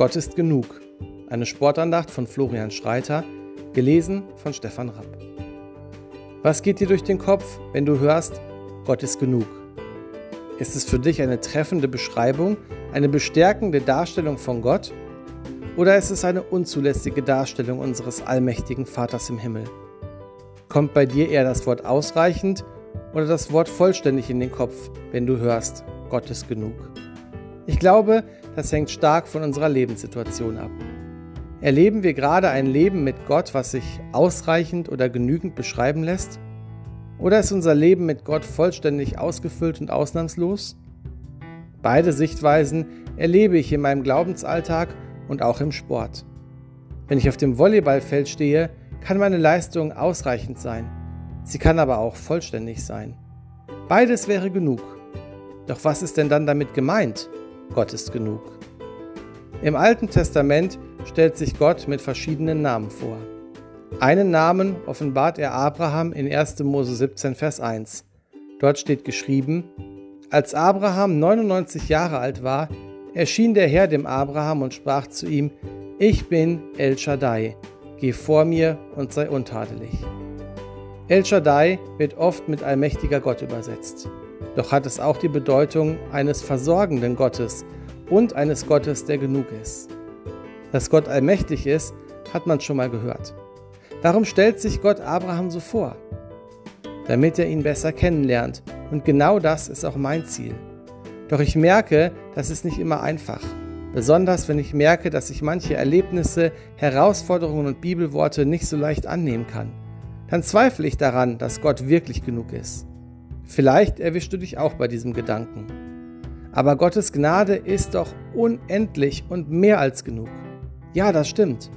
Gott ist genug. Eine Sportandacht von Florian Schreiter, gelesen von Stefan Rapp. Was geht dir durch den Kopf, wenn du hörst, Gott ist genug? Ist es für dich eine treffende Beschreibung, eine bestärkende Darstellung von Gott? Oder ist es eine unzulässige Darstellung unseres allmächtigen Vaters im Himmel? Kommt bei dir eher das Wort ausreichend oder das Wort vollständig in den Kopf, wenn du hörst, Gott ist genug? Ich glaube, das hängt stark von unserer Lebenssituation ab. Erleben wir gerade ein Leben mit Gott, was sich ausreichend oder genügend beschreiben lässt? Oder ist unser Leben mit Gott vollständig ausgefüllt und ausnahmslos? Beide Sichtweisen erlebe ich in meinem Glaubensalltag und auch im Sport. Wenn ich auf dem Volleyballfeld stehe, kann meine Leistung ausreichend sein. Sie kann aber auch vollständig sein. Beides wäre genug. Doch was ist denn dann damit gemeint? Gott ist genug. Im Alten Testament stellt sich Gott mit verschiedenen Namen vor. Einen Namen offenbart er Abraham in 1. Mose 17, Vers 1. Dort steht geschrieben, als Abraham 99 Jahre alt war, erschien der Herr dem Abraham und sprach zu ihm, Ich bin El Shaddai, geh vor mir und sei untadelig. El Shaddai wird oft mit allmächtiger Gott übersetzt doch hat es auch die Bedeutung eines versorgenden Gottes und eines Gottes, der genug ist. Dass Gott allmächtig ist, hat man schon mal gehört. Darum stellt sich Gott Abraham so vor, damit er ihn besser kennenlernt. Und genau das ist auch mein Ziel. Doch ich merke, das ist nicht immer einfach. Besonders wenn ich merke, dass ich manche Erlebnisse, Herausforderungen und Bibelworte nicht so leicht annehmen kann. Dann zweifle ich daran, dass Gott wirklich genug ist. Vielleicht erwischst du dich auch bei diesem Gedanken. Aber Gottes Gnade ist doch unendlich und mehr als genug. Ja, das stimmt.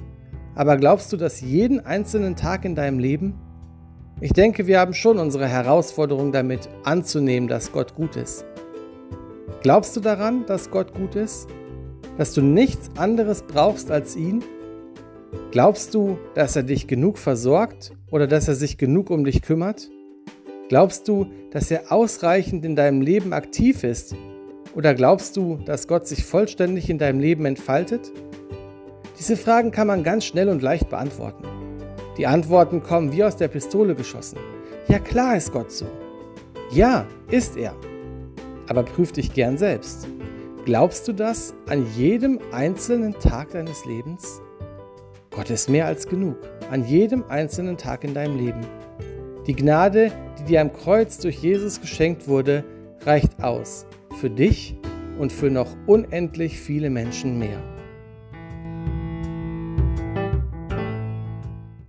Aber glaubst du das jeden einzelnen Tag in deinem Leben? Ich denke, wir haben schon unsere Herausforderung damit anzunehmen, dass Gott gut ist. Glaubst du daran, dass Gott gut ist? Dass du nichts anderes brauchst als ihn? Glaubst du, dass er dich genug versorgt oder dass er sich genug um dich kümmert? Glaubst du, dass er ausreichend in deinem Leben aktiv ist? Oder glaubst du, dass Gott sich vollständig in deinem Leben entfaltet? Diese Fragen kann man ganz schnell und leicht beantworten. Die Antworten kommen wie aus der Pistole geschossen. Ja klar ist Gott so. Ja, ist er. Aber prüf dich gern selbst. Glaubst du das an jedem einzelnen Tag deines Lebens? Gott ist mehr als genug, an jedem einzelnen Tag in deinem Leben. Die Gnade, die dir am Kreuz durch Jesus geschenkt wurde, reicht aus für dich und für noch unendlich viele Menschen mehr.